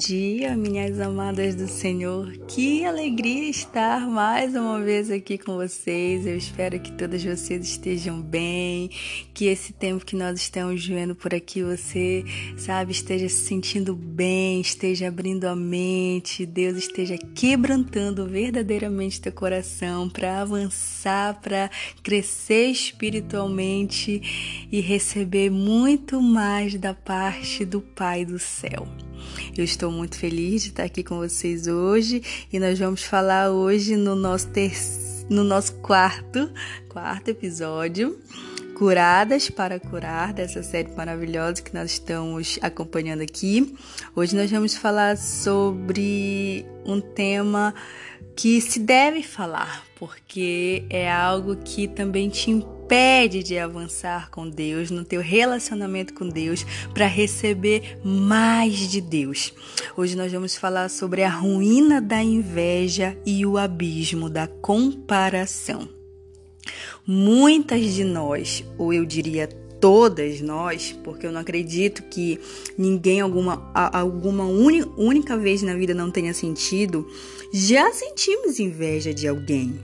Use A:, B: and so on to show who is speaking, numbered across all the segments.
A: dia, minhas amadas do Senhor. Que alegria estar mais uma vez aqui com vocês. Eu espero que todas vocês estejam bem, que esse tempo que nós estamos vivendo por aqui você, sabe, esteja se sentindo bem, esteja abrindo a mente, Deus esteja quebrantando verdadeiramente teu coração para avançar, para crescer espiritualmente e receber muito mais da parte do Pai do céu. Eu estou muito feliz de estar aqui com vocês hoje e nós vamos falar hoje no nosso terceiro, no nosso quarto, quarto episódio, Curadas para Curar, dessa série maravilhosa que nós estamos acompanhando aqui. Hoje nós vamos falar sobre um tema que se deve falar, porque é algo que também te impede de avançar com Deus, no teu relacionamento com Deus, para receber mais de Deus. Hoje nós vamos falar sobre a ruína da inveja e o abismo da comparação. Muitas de nós, ou eu diria todas nós, porque eu não acredito que ninguém alguma, alguma única vez na vida não tenha sentido, já sentimos inveja de alguém.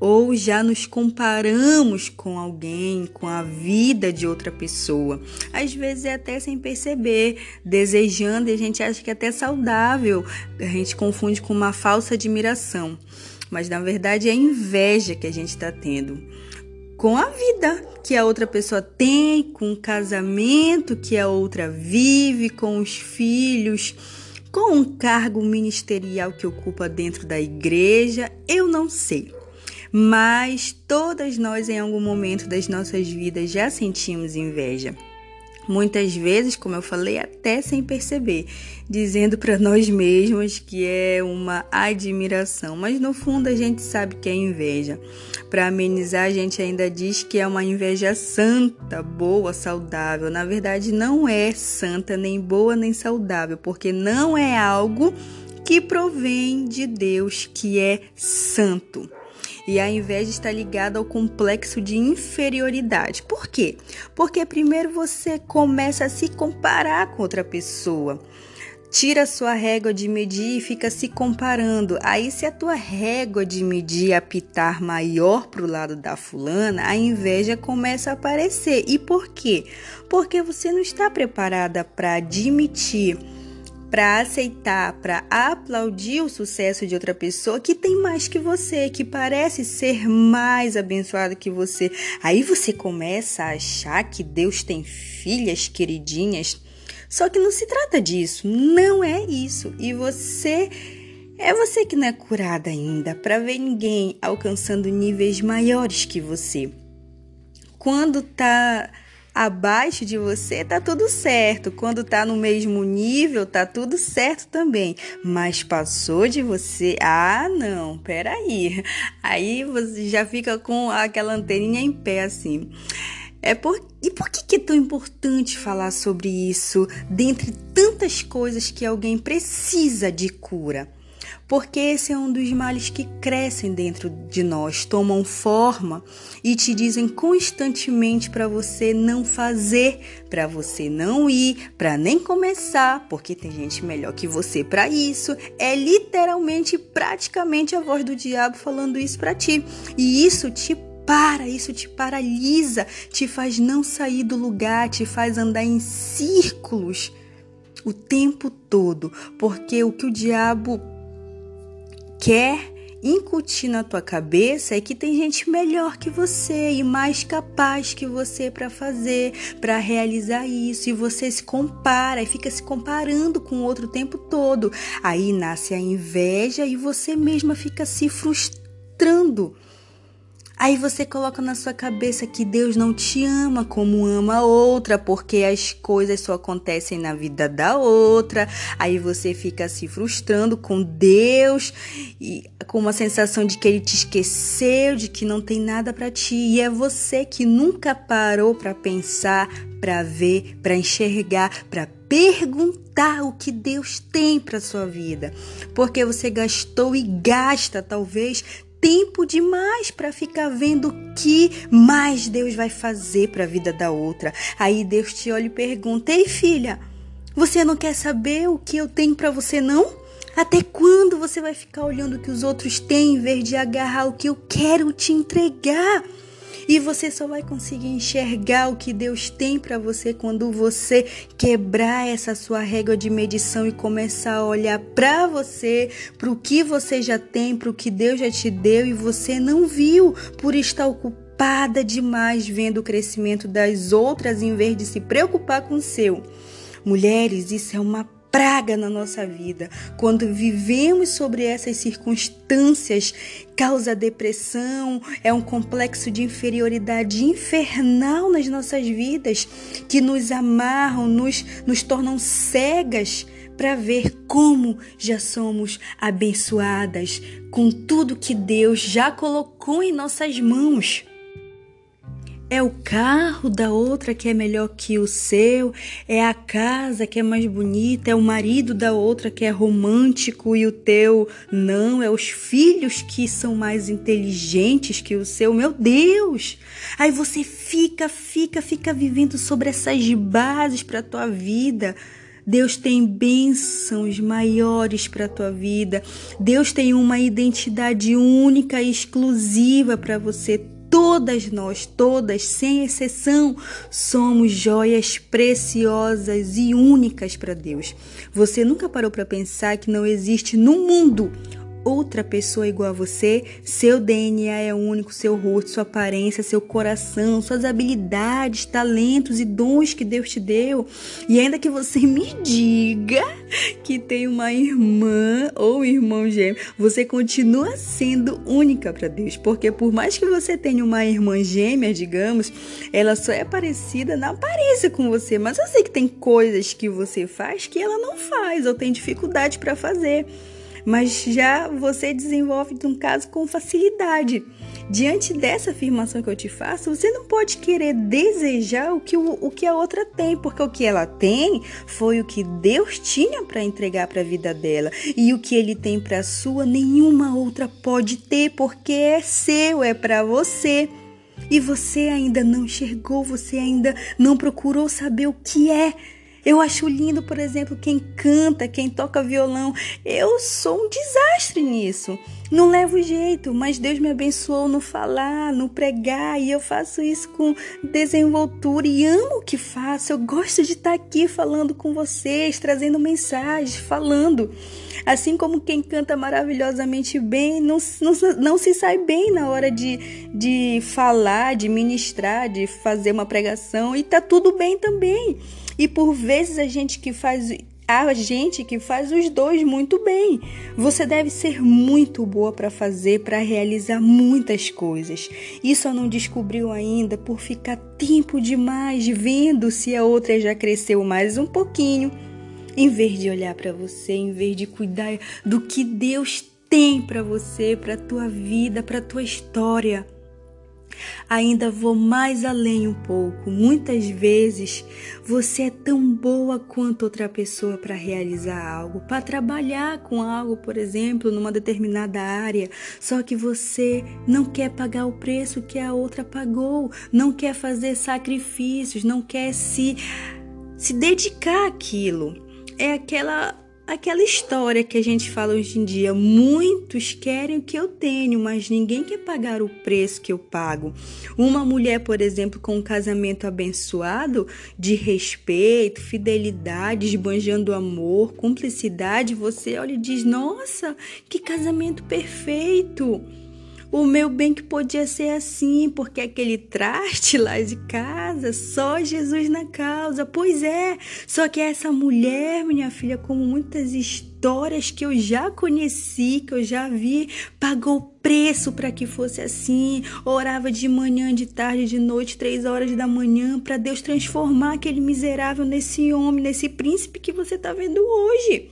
A: Ou já nos comparamos com alguém, com a vida de outra pessoa. Às vezes é até sem perceber, desejando, e a gente acha que é até saudável. A gente confunde com uma falsa admiração. Mas na verdade é inveja que a gente está tendo com a vida que a outra pessoa tem, com o casamento que a outra vive, com os filhos, com um cargo ministerial que ocupa dentro da igreja, eu não sei. Mas todas nós, em algum momento das nossas vidas, já sentimos inveja. Muitas vezes, como eu falei, até sem perceber, dizendo para nós mesmos que é uma admiração, mas no fundo a gente sabe que é inveja. Para amenizar, a gente ainda diz que é uma inveja santa, boa, saudável. Na verdade, não é santa, nem boa, nem saudável, porque não é algo que provém de Deus, que é santo. E a inveja está ligada ao complexo de inferioridade. Por quê? Porque primeiro você começa a se comparar com outra pessoa. Tira a sua régua de medir e fica se comparando. Aí, se a tua régua de medir apitar maior para o lado da fulana, a inveja começa a aparecer. E por quê? Porque você não está preparada para admitir para aceitar, para aplaudir o sucesso de outra pessoa que tem mais que você, que parece ser mais abençoada que você. Aí você começa a achar que Deus tem filhas queridinhas. Só que não se trata disso, não é isso. E você é você que não é curada ainda para ver ninguém alcançando níveis maiores que você. Quando tá abaixo de você, tá tudo certo. Quando tá no mesmo nível, tá tudo certo também. Mas passou de você, ah, não, peraí. Aí você já fica com aquela anteninha em pé assim. É por... E por que, que é tão importante falar sobre isso dentre tantas coisas que alguém precisa de cura? Porque esse é um dos males que crescem dentro de nós, tomam forma e te dizem constantemente para você não fazer, para você não ir, para nem começar, porque tem gente melhor que você para isso. É literalmente, praticamente a voz do diabo falando isso para ti. E isso te para, isso te paralisa, te faz não sair do lugar, te faz andar em círculos o tempo todo, porque o que o diabo quer incutir na tua cabeça é que tem gente melhor que você e mais capaz que você para fazer, para realizar isso, e você se compara e fica se comparando com o outro o tempo todo. Aí nasce a inveja e você mesma fica se frustrando Aí você coloca na sua cabeça que Deus não te ama como ama a outra, porque as coisas só acontecem na vida da outra. Aí você fica se frustrando com Deus e com uma sensação de que ele te esqueceu, de que não tem nada para ti. E é você que nunca parou para pensar, para ver, para enxergar, para perguntar o que Deus tem para sua vida, porque você gastou e gasta talvez tempo demais para ficar vendo o que mais Deus vai fazer para a vida da outra. Aí Deus te olha e pergunta: Ei, filha, Você não quer saber o que eu tenho para você, não? Até quando você vai ficar olhando o que os outros têm em vez de agarrar o que eu quero te entregar? E você só vai conseguir enxergar o que Deus tem para você quando você quebrar essa sua régua de medição e começar a olhar para você, para o que você já tem, para o que Deus já te deu e você não viu por estar ocupada demais vendo o crescimento das outras em vez de se preocupar com o seu. Mulheres, isso é uma praga na nossa vida. Quando vivemos sobre essas circunstâncias, causa depressão, é um complexo de inferioridade infernal nas nossas vidas que nos amarram, nos, nos tornam cegas para ver como já somos abençoadas com tudo que Deus já colocou em nossas mãos. É o carro da outra que é melhor que o seu, é a casa que é mais bonita, é o marido da outra que é romântico e o teu não, é os filhos que são mais inteligentes que o seu. Meu Deus! Aí você fica, fica, fica vivendo sobre essas bases para tua vida. Deus tem bênçãos maiores para a tua vida. Deus tem uma identidade única e exclusiva para você Todas nós, todas, sem exceção, somos joias preciosas e únicas para Deus. Você nunca parou para pensar que não existe no mundo outra pessoa igual a você, seu DNA é único, seu rosto, sua aparência, seu coração, suas habilidades, talentos e dons que Deus te deu. E ainda que você me diga que tem uma irmã ou irmão gêmeo, você continua sendo única para Deus, porque por mais que você tenha uma irmã gêmea, digamos, ela só é parecida na aparência com você, mas eu sei que tem coisas que você faz que ela não faz ou tem dificuldade para fazer mas já você desenvolve um caso com facilidade. Diante dessa afirmação que eu te faço, você não pode querer desejar o que, o, o que a outra tem, porque o que ela tem foi o que Deus tinha para entregar para a vida dela. E o que ele tem para a sua, nenhuma outra pode ter, porque é seu, é para você. E você ainda não enxergou, você ainda não procurou saber o que é eu acho lindo, por exemplo, quem canta, quem toca violão. Eu sou um desastre nisso. Não levo jeito, mas Deus me abençoou no falar, no pregar, e eu faço isso com desenvoltura e amo o que faço. Eu gosto de estar aqui falando com vocês, trazendo mensagens, falando. Assim como quem canta maravilhosamente bem, não, não, não se sai bem na hora de, de falar, de ministrar, de fazer uma pregação, e tá tudo bem também. E por vezes a gente que faz a gente que faz os dois muito bem. Você deve ser muito boa para fazer, para realizar muitas coisas. Só não descobriu ainda por ficar tempo demais vendo se a outra já cresceu mais um pouquinho, em vez de olhar para você, em vez de cuidar do que Deus tem para você, para tua vida, para tua história. Ainda vou mais além um pouco. Muitas vezes você é tão boa quanto outra pessoa para realizar algo, para trabalhar com algo, por exemplo, numa determinada área, só que você não quer pagar o preço que a outra pagou, não quer fazer sacrifícios, não quer se se dedicar àquilo. É aquela aquela história que a gente fala hoje em dia. Muitos querem o que eu tenho, mas ninguém quer pagar o preço que eu pago. Uma mulher, por exemplo, com um casamento abençoado, de respeito, fidelidade, esbanjando amor, cumplicidade, você olha e diz: Nossa, que casamento perfeito! O meu bem que podia ser assim, porque aquele traste lá de casa, só Jesus na causa. Pois é, só que essa mulher, minha filha, como muitas histórias que eu já conheci, que eu já vi, pagou preço para que fosse assim. Orava de manhã, de tarde, de noite, três horas da manhã, para Deus transformar aquele miserável nesse homem, nesse príncipe que você está vendo hoje.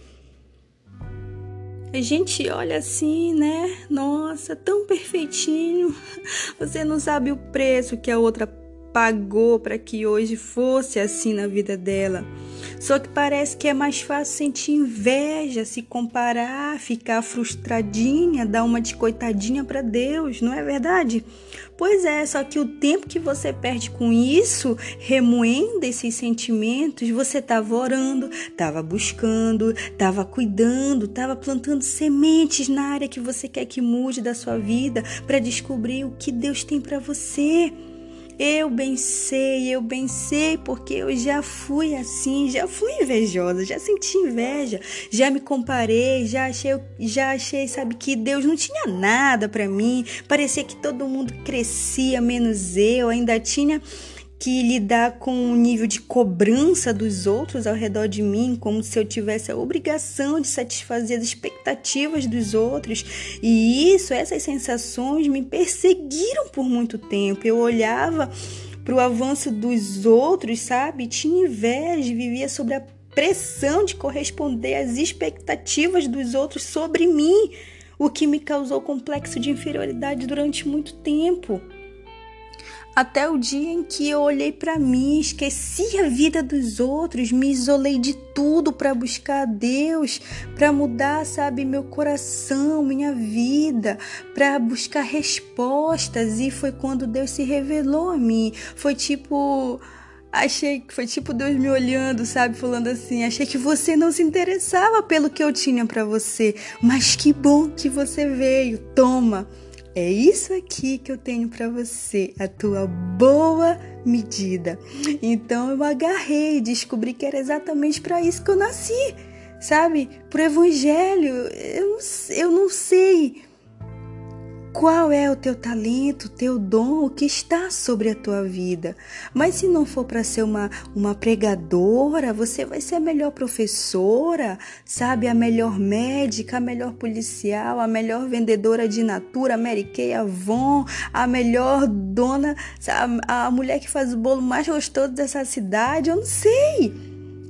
A: A gente olha assim, né? Nossa, tão perfeitinho. Você não sabe o preço que a outra pagou para que hoje fosse assim na vida dela. Só que parece que é mais fácil sentir inveja, se comparar, ficar frustradinha, dar uma de coitadinha para Deus, não é verdade? Pois é, só que o tempo que você perde com isso, remoendo esses sentimentos, você estava orando, estava buscando, estava cuidando, estava plantando sementes na área que você quer que mude da sua vida para descobrir o que Deus tem para você. Eu bem sei, eu bem sei, porque eu já fui assim, já fui invejosa, já senti inveja, já me comparei, já achei, já achei, sabe, que Deus não tinha nada para mim, parecia que todo mundo crescia menos eu, ainda tinha que lidar com o nível de cobrança dos outros ao redor de mim, como se eu tivesse a obrigação de satisfazer as expectativas dos outros. E isso, essas sensações me perseguiram por muito tempo. Eu olhava para o avanço dos outros, sabe? Tinha inveja, vivia sobre a pressão de corresponder às expectativas dos outros sobre mim, o que me causou complexo de inferioridade durante muito tempo até o dia em que eu olhei para mim, esqueci a vida dos outros, me isolei de tudo para buscar a Deus, para mudar, sabe, meu coração, minha vida, para buscar respostas e foi quando Deus se revelou a mim. Foi tipo achei que foi tipo Deus me olhando, sabe, falando assim: "Achei que você não se interessava pelo que eu tinha para você, mas que bom que você veio. Toma." É isso aqui que eu tenho para você, a tua boa medida. Então eu agarrei, descobri que era exatamente para isso que eu nasci, sabe? Pro evangelho. Eu eu não sei qual é o teu talento, teu dom, o que está sobre a tua vida. Mas se não for para ser uma, uma pregadora, você vai ser a melhor professora, sabe? A melhor médica, a melhor policial, a melhor vendedora de Natura, Mary Kay, Avon, a melhor dona, a, a mulher que faz o bolo mais gostoso dessa cidade. Eu não sei.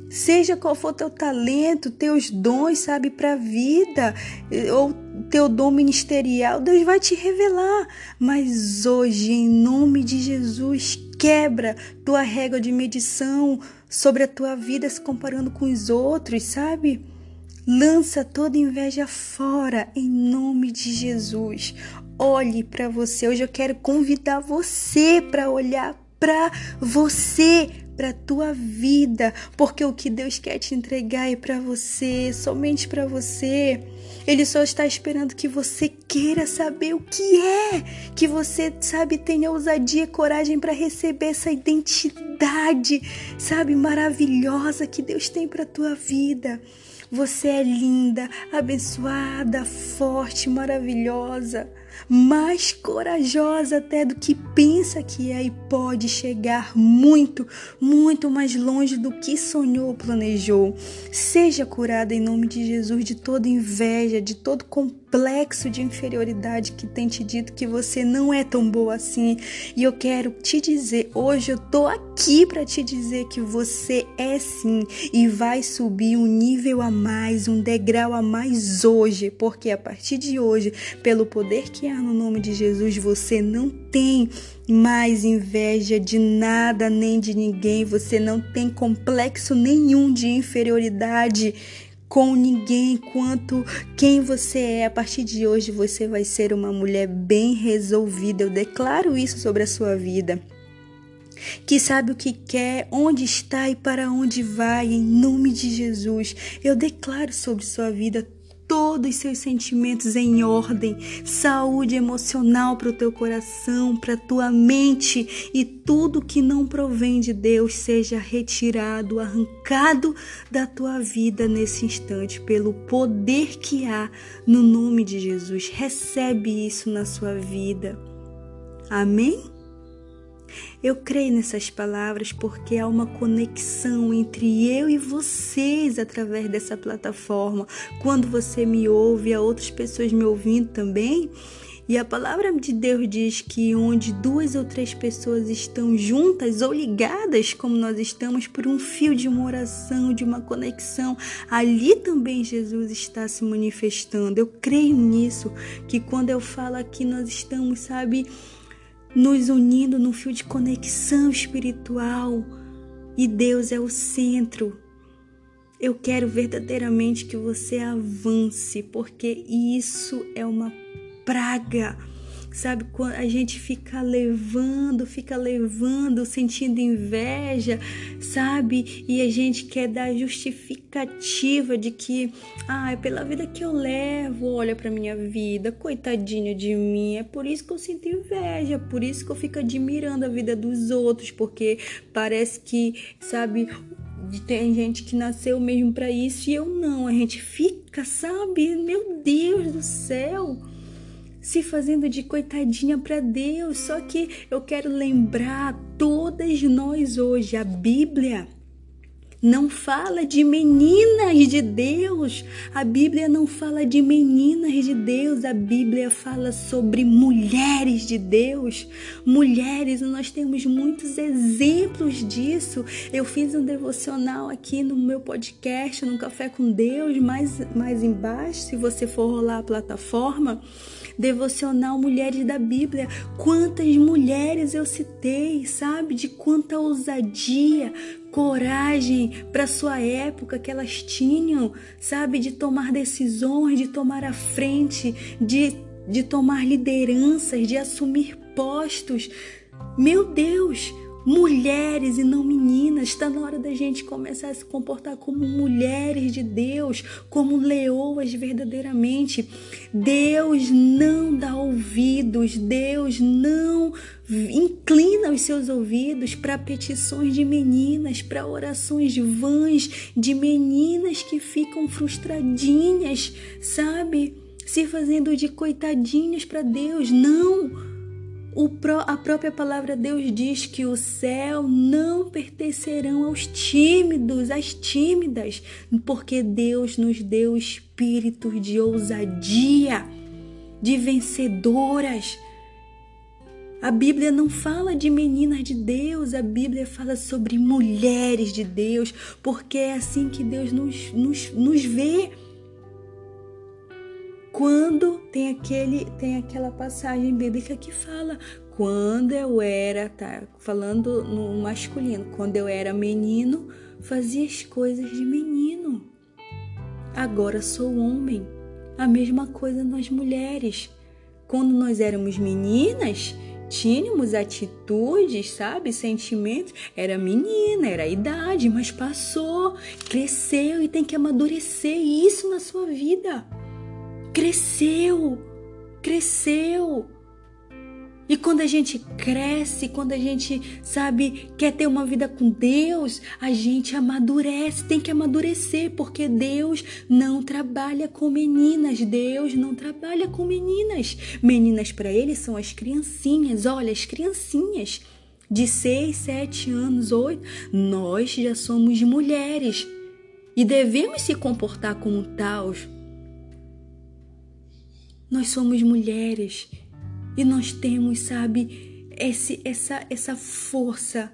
A: Seja qual for teu talento, teus dons, sabe, para a vida, ou teu dom ministerial, Deus vai te revelar. Mas hoje, em nome de Jesus, quebra tua régua de medição sobre a tua vida se comparando com os outros, sabe? Lança toda inveja fora em nome de Jesus. Olhe para você. Hoje eu quero convidar você para olhar para você para tua vida, porque o que Deus quer te entregar é para você, somente para você. Ele só está esperando que você queira saber o que é, que você, sabe, tenha ousadia e coragem para receber essa identidade, sabe, maravilhosa que Deus tem para tua vida. Você é linda, abençoada, forte, maravilhosa mais corajosa até do que pensa que é e pode chegar muito, muito mais longe do que sonhou ou planejou. Seja curada em nome de Jesus de toda inveja, de todo complexo de inferioridade que tem te dito que você não é tão boa assim. E eu quero te dizer, hoje eu tô aqui para te dizer que você é sim. E vai subir um nível a mais, um degrau a mais hoje, porque a partir de hoje, pelo poder que no nome de Jesus, você não tem mais inveja de nada nem de ninguém, você não tem complexo nenhum de inferioridade com ninguém quanto quem você é. A partir de hoje você vai ser uma mulher bem resolvida. Eu declaro isso sobre a sua vida. Que sabe o que quer, onde está e para onde vai, em nome de Jesus. Eu declaro sobre sua vida todos os seus sentimentos em ordem, saúde emocional para o teu coração, para a tua mente e tudo que não provém de Deus seja retirado, arrancado da tua vida nesse instante pelo poder que há no nome de Jesus. Recebe isso na sua vida. Amém? Eu creio nessas palavras porque há uma conexão entre eu e vocês através dessa plataforma. Quando você me ouve, há outras pessoas me ouvindo também. E a palavra de Deus diz que onde duas ou três pessoas estão juntas ou ligadas, como nós estamos, por um fio de uma oração, de uma conexão, ali também Jesus está se manifestando. Eu creio nisso, que quando eu falo aqui, nós estamos, sabe, nos unindo num fio de conexão espiritual. E Deus é o centro. Eu quero verdadeiramente que você avance, porque isso é uma praga sabe? A gente fica levando, fica levando, sentindo inveja, sabe? E a gente quer dar justificativa de que, ah, é pela vida que eu levo, olha para minha vida, coitadinho de mim, é por isso que eu sinto inveja, por isso que eu fico admirando a vida dos outros, porque parece que, sabe, tem gente que nasceu mesmo para isso e eu não. A gente fica, sabe? Meu Deus do céu se fazendo de coitadinha para Deus. Só que eu quero lembrar todas nós hoje, a Bíblia não fala de meninas de Deus. A Bíblia não fala de meninas de Deus. A Bíblia fala sobre mulheres de Deus. Mulheres, nós temos muitos exemplos disso. Eu fiz um devocional aqui no meu podcast, no Café com Deus, mais, mais embaixo, se você for rolar a plataforma devocional Mulheres da Bíblia. Quantas mulheres eu citei, sabe? De quanta ousadia, coragem para sua época que elas tinham, sabe? De tomar decisões, de tomar a frente, de, de tomar lideranças, de assumir postos. Meu Deus! Mulheres e não meninas. Está na hora da gente começar a se comportar como mulheres de Deus, como leoas verdadeiramente. Deus não dá ouvidos, Deus não inclina os seus ouvidos para petições de meninas, para orações vãs de meninas que ficam frustradinhas, sabe? Se fazendo de coitadinhas para Deus. Não! A própria palavra de Deus diz que o céu não pertencerão aos tímidos, às tímidas, porque Deus nos deu espírito de ousadia, de vencedoras. A Bíblia não fala de meninas de Deus, a Bíblia fala sobre mulheres de Deus, porque é assim que Deus nos, nos, nos vê quando tem aquele tem aquela passagem bíblica que fala quando eu era, tá falando no masculino, quando eu era menino, fazia as coisas de menino. Agora sou homem. A mesma coisa nós mulheres. Quando nós éramos meninas, tínhamos atitudes, sabe, sentimentos, era menina, era idade, mas passou, cresceu e tem que amadurecer isso na sua vida cresceu, cresceu. E quando a gente cresce, quando a gente, sabe, quer ter uma vida com Deus, a gente amadurece, tem que amadurecer, porque Deus não trabalha com meninas, Deus não trabalha com meninas. Meninas para ele são as criancinhas, olha, as criancinhas de 6, 7 anos, 8, nós já somos mulheres e devemos se comportar como tal, nós somos mulheres e nós temos, sabe, esse, essa, essa força.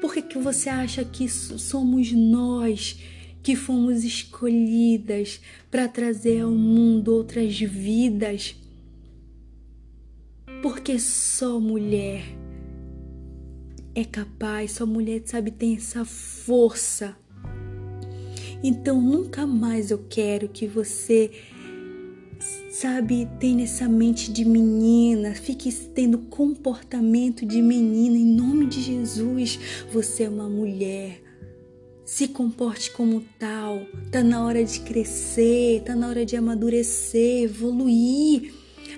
A: Por que, que você acha que somos nós que fomos escolhidas para trazer ao mundo outras vidas? Porque só mulher é capaz, só mulher, sabe, tem essa força. Então nunca mais eu quero que você sabe, tenha essa mente de menina, fique tendo comportamento de menina em nome de Jesus. Você é uma mulher. Se comporte como tal. Tá na hora de crescer, tá na hora de amadurecer, evoluir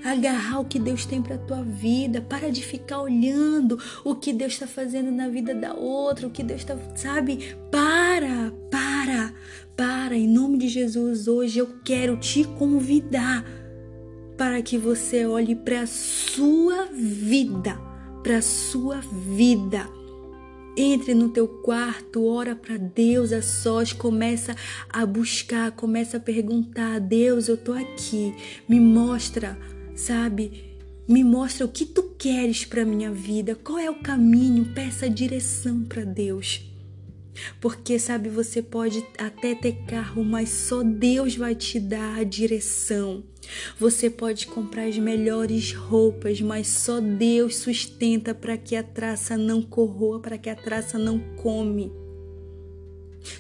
A: agarrar o que Deus tem para tua vida, para de ficar olhando o que Deus está fazendo na vida da outra, o que Deus está, sabe? Para, para, para, em nome de Jesus, hoje eu quero te convidar para que você olhe para a sua vida, para a sua vida. Entre no teu quarto, ora para Deus a sós, começa a buscar, começa a perguntar: Deus, eu tô aqui, me mostra, sabe? Me mostra o que tu queres para minha vida, qual é o caminho, peça direção para Deus. Porque sabe, você pode até ter carro, mas só Deus vai te dar a direção. Você pode comprar as melhores roupas, mas só Deus sustenta para que a traça não corroa, para que a traça não come.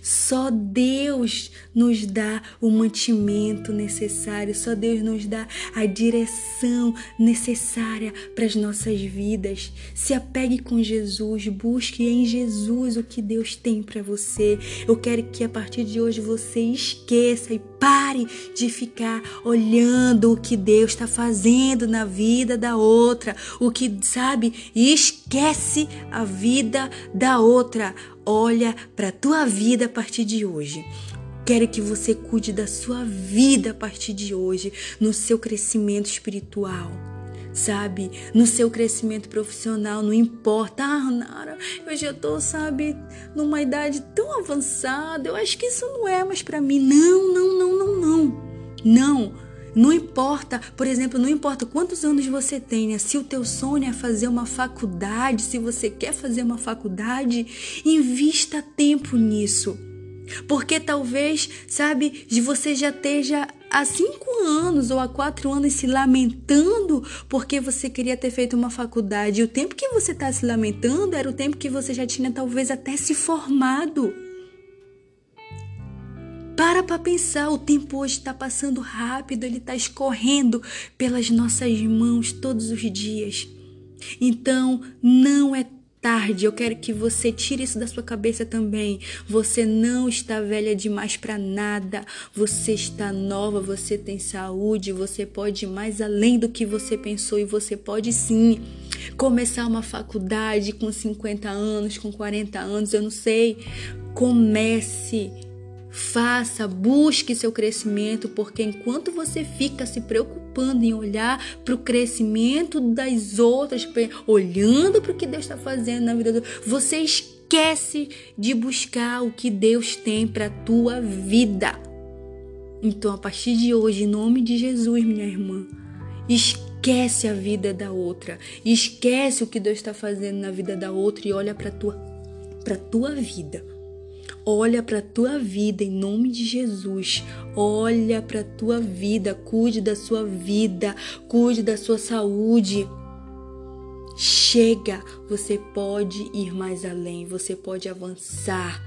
A: Só Deus nos dá o mantimento necessário, só Deus nos dá a direção necessária para as nossas vidas. Se apegue com Jesus, busque em Jesus o que Deus tem para você. Eu quero que a partir de hoje você esqueça e pare de ficar olhando o que Deus está fazendo na vida da outra, o que sabe, e esquece a vida da outra. Olha para a tua vida a partir de hoje. Quero que você cuide da sua vida a partir de hoje, no seu crescimento espiritual sabe? No seu crescimento profissional, não importa. Ah, Nara, eu já tô, sabe, numa idade tão avançada. Eu acho que isso não é mais para mim. Não, não, não, não, não. Não. Não importa, por exemplo, não importa quantos anos você tenha, se o teu sonho é fazer uma faculdade, se você quer fazer uma faculdade, invista tempo nisso. Porque talvez, sabe, você já esteja há cinco anos ou há quatro anos se lamentando porque você queria ter feito uma faculdade. E o tempo que você está se lamentando era o tempo que você já tinha talvez até se formado. Para para pensar, o tempo hoje está passando rápido, ele está escorrendo pelas nossas mãos todos os dias. Então, não é tarde. Eu quero que você tire isso da sua cabeça também. Você não está velha demais para nada. Você está nova, você tem saúde, você pode ir mais além do que você pensou e você pode sim começar uma faculdade com 50 anos, com 40 anos, eu não sei. Comece Faça, busque seu crescimento, porque enquanto você fica se preocupando em olhar para o crescimento das outras, olhando para o que Deus está fazendo na vida, do, você esquece de buscar o que Deus tem para a tua vida. Então, a partir de hoje, em nome de Jesus, minha irmã, esquece a vida da outra, esquece o que Deus está fazendo na vida da outra e olha para tua para tua vida. Olha para a tua vida em nome de Jesus. Olha para a tua vida, cuide da sua vida, cuide da sua saúde. Chega, você pode ir mais além, você pode avançar.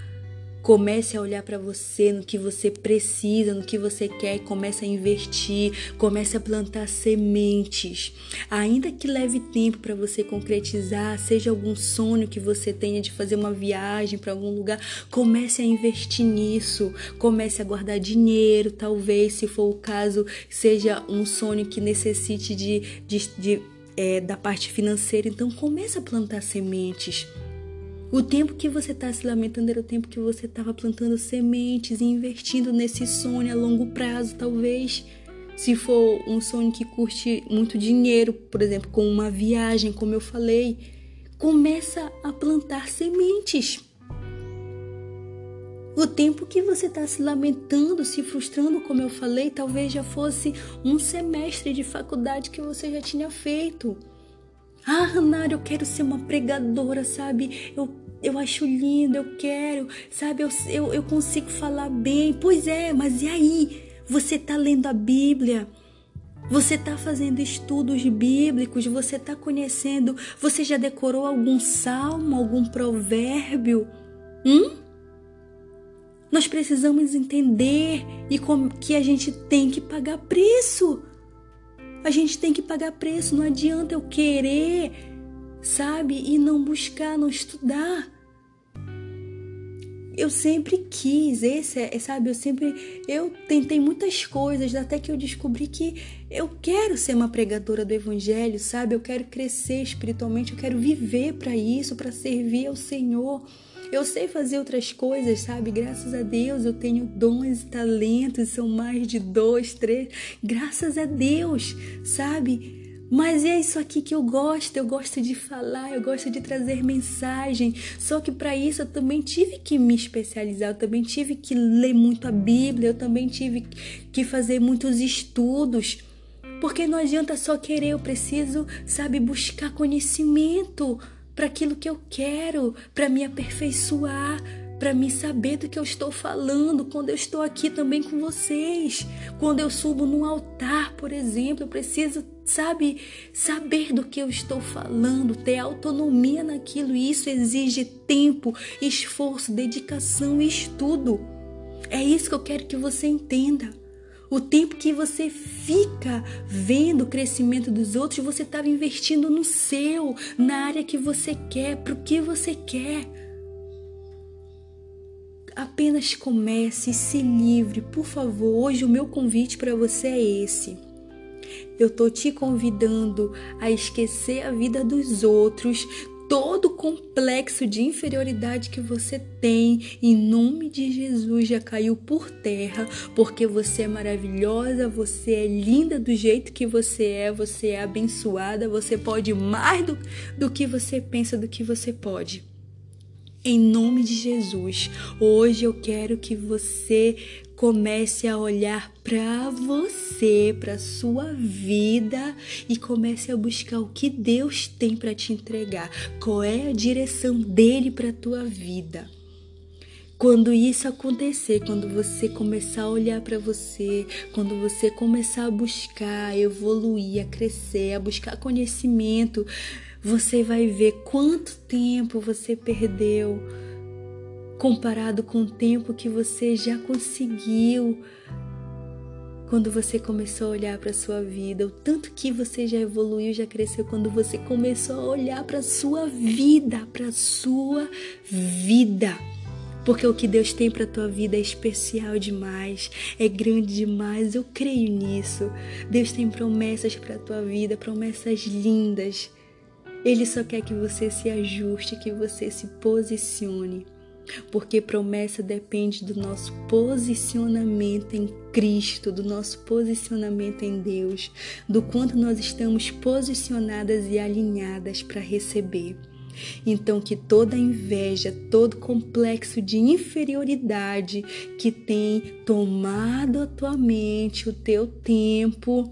A: Comece a olhar para você, no que você precisa, no que você quer, comece a investir, comece a plantar sementes. Ainda que leve tempo para você concretizar, seja algum sonho que você tenha de fazer uma viagem para algum lugar, comece a investir nisso. Comece a guardar dinheiro, talvez, se for o caso, seja um sonho que necessite de, de, de é, da parte financeira. Então, comece a plantar sementes. O tempo que você está se lamentando era o tempo que você estava plantando sementes e investindo nesse sonho a longo prazo, talvez. Se for um sonho que curte muito dinheiro, por exemplo, com uma viagem, como eu falei, começa a plantar sementes. O tempo que você está se lamentando, se frustrando, como eu falei, talvez já fosse um semestre de faculdade que você já tinha feito. Ah, Hanara, eu quero ser uma pregadora, sabe? Eu, eu acho lindo, eu quero, sabe? Eu, eu, eu consigo falar bem. Pois é, mas e aí? Você tá lendo a Bíblia? Você está fazendo estudos bíblicos, você está conhecendo, você já decorou algum salmo, algum provérbio? Hum? Nós precisamos entender e que a gente tem que pagar preço. A gente tem que pagar preço, não adianta eu querer, sabe? E não buscar, não estudar. Eu sempre quis, esse é, sabe? Eu sempre, eu tentei muitas coisas até que eu descobri que eu quero ser uma pregadora do evangelho, sabe? Eu quero crescer espiritualmente, eu quero viver para isso, para servir ao Senhor. Eu sei fazer outras coisas, sabe? Graças a Deus eu tenho dons e talentos, são mais de dois, três. Graças a Deus, sabe? Mas é isso aqui que eu gosto, eu gosto de falar, eu gosto de trazer mensagem. Só que para isso eu também tive que me especializar, eu também tive que ler muito a Bíblia, eu também tive que fazer muitos estudos. Porque não adianta só querer, eu preciso, sabe, buscar conhecimento para aquilo que eu quero, para me aperfeiçoar, para me saber do que eu estou falando quando eu estou aqui também com vocês. Quando eu subo num altar, por exemplo, eu preciso, sabe, saber do que eu estou falando, ter autonomia naquilo. E isso exige tempo, esforço, dedicação e estudo. É isso que eu quero que você entenda. O tempo que você fica vendo o crescimento dos outros, você estava investindo no seu, na área que você quer, para o que você quer. Apenas comece e se livre, por favor. Hoje o meu convite para você é esse. Eu tô te convidando a esquecer a vida dos outros, todo o complexo de inferioridade que você tem, em nome de Jesus, já caiu por terra, porque você é maravilhosa, você é linda do jeito que você é, você é abençoada, você pode mais do, do que você pensa, do que você pode. Em nome de Jesus, hoje eu quero que você comece a olhar para você, para sua vida e comece a buscar o que Deus tem para te entregar. Qual é a direção dele para tua vida? Quando isso acontecer, quando você começar a olhar para você, quando você começar a buscar, evoluir, a crescer, a buscar conhecimento, você vai ver quanto tempo você perdeu comparado com o tempo que você já conseguiu quando você começou a olhar para sua vida, o tanto que você já evoluiu, já cresceu quando você começou a olhar para sua vida, para sua vida. Porque o que Deus tem para tua vida é especial demais, é grande demais. Eu creio nisso. Deus tem promessas para tua vida, promessas lindas. Ele só quer que você se ajuste, que você se posicione. Porque promessa depende do nosso posicionamento em Cristo, do nosso posicionamento em Deus, do quanto nós estamos posicionadas e alinhadas para receber. Então, que toda inveja, todo complexo de inferioridade que tem tomado a tua mente, o teu tempo,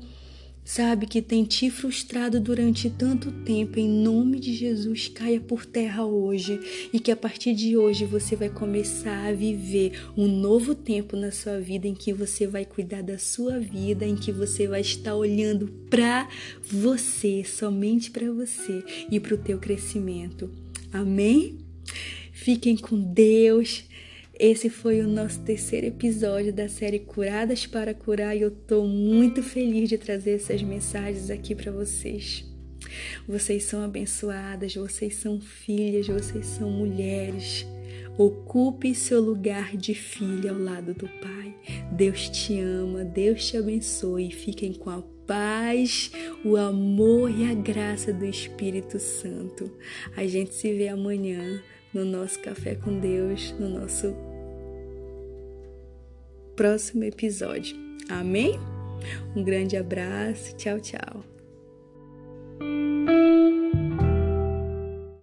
A: sabe, que tem te frustrado durante tanto tempo, em nome de Jesus, caia por terra hoje e que a partir de hoje você vai começar a viver um novo tempo na sua vida em que você vai cuidar da sua vida, em que você vai estar olhando para você, somente para você e para o teu crescimento. Amém? Fiquem com Deus. Esse foi o nosso terceiro episódio da série Curadas para Curar e eu estou muito feliz de trazer essas mensagens aqui para vocês. Vocês são abençoadas, vocês são filhas, vocês são mulheres. Ocupe seu lugar de filha ao lado do Pai. Deus te ama, Deus te abençoe fiquem com a paz, o amor e a graça do Espírito Santo. A gente se vê amanhã no nosso Café com Deus, no nosso próximo episódio. Amém? Um grande abraço. Tchau, tchau.